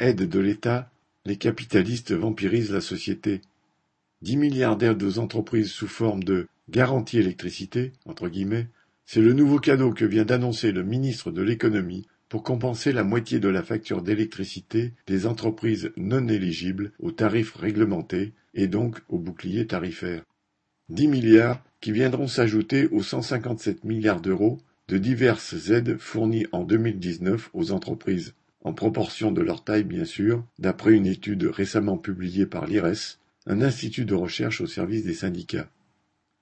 Aide de l'État, les capitalistes vampirisent la société. Dix milliards d'aides aux entreprises sous forme de garantie électricité, c'est le nouveau cadeau que vient d'annoncer le ministre de l'économie pour compenser la moitié de la facture d'électricité des entreprises non éligibles aux tarifs réglementés et donc au bouclier tarifaire. Dix milliards qui viendront s'ajouter aux 157 milliards d'euros de diverses aides fournies en 2019 aux entreprises, en proportion de leur taille bien sûr, d'après une étude récemment publiée par l'IRES, un institut de recherche au service des syndicats.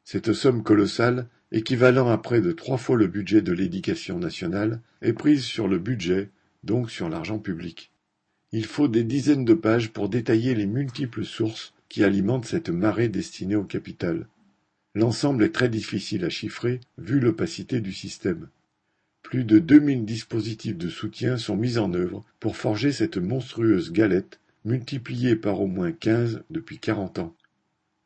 Cette somme colossale, équivalent à près de trois fois le budget de l'éducation nationale, est prise sur le budget, donc sur l'argent public. Il faut des dizaines de pages pour détailler les multiples sources qui alimentent cette marée destinée au capital. L'ensemble est très difficile à chiffrer vu l'opacité du système. Plus de 2000 dispositifs de soutien sont mis en œuvre pour forger cette monstrueuse galette multipliée par au moins 15 depuis 40 ans.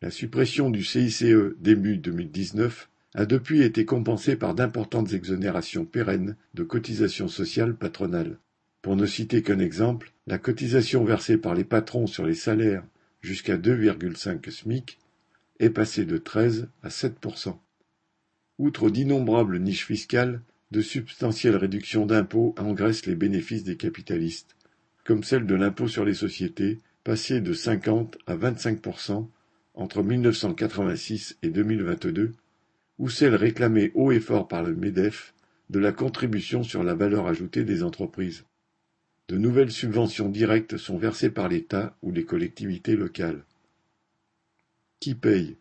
La suppression du CICE début 2019 a depuis été compensée par d'importantes exonérations pérennes de cotisations sociales patronales. Pour ne citer qu'un exemple, la cotisation versée par les patrons sur les salaires jusqu'à 2,5 SMIC est passée de 13 à 7% Outre d'innombrables niches fiscales, de substantielles réductions d'impôts engraissent les bénéfices des capitalistes, comme celle de l'impôt sur les sociétés, passé de 50 à 25% entre 1986 et 2022, ou celle réclamée haut et fort par le MEDEF de la contribution sur la valeur ajoutée des entreprises. De nouvelles subventions directes sont versées par l'État ou les collectivités locales. Qui paye?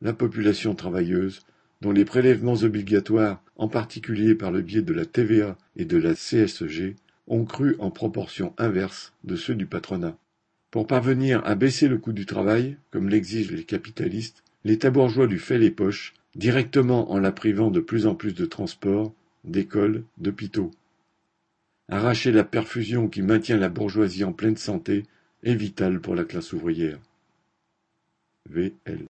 La population travailleuse, dont les prélèvements obligatoires, en particulier par le biais de la TVA et de la CSG, ont cru en proportion inverse de ceux du patronat. Pour parvenir à baisser le coût du travail, comme l'exigent les capitalistes, l'État bourgeois lui fait les poches, directement en la privant de plus en plus de transports, d'écoles, d'hôpitaux. Arracher la perfusion qui maintient la bourgeoisie en pleine santé est vital pour la classe ouvrière. VL